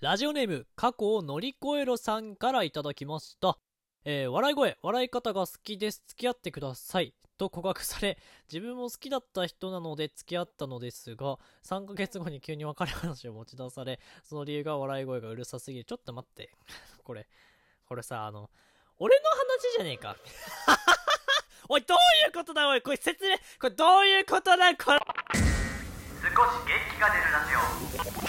ラジオネーム、過去を乗り越えろさんからいただきました。えー笑い声、笑い方が好きです。付き合ってください。と告白され、自分も好きだった人なので付き合ったのですが、3ヶ月後に急に別れ話を持ち出され、その理由が笑い声がうるさすぎる。ちょっと待って。これ、これさ、あの、俺の話じゃねえか。おい、どういうことだおい、これ説明、これどういうことだこれ。少し元気が出るラジオ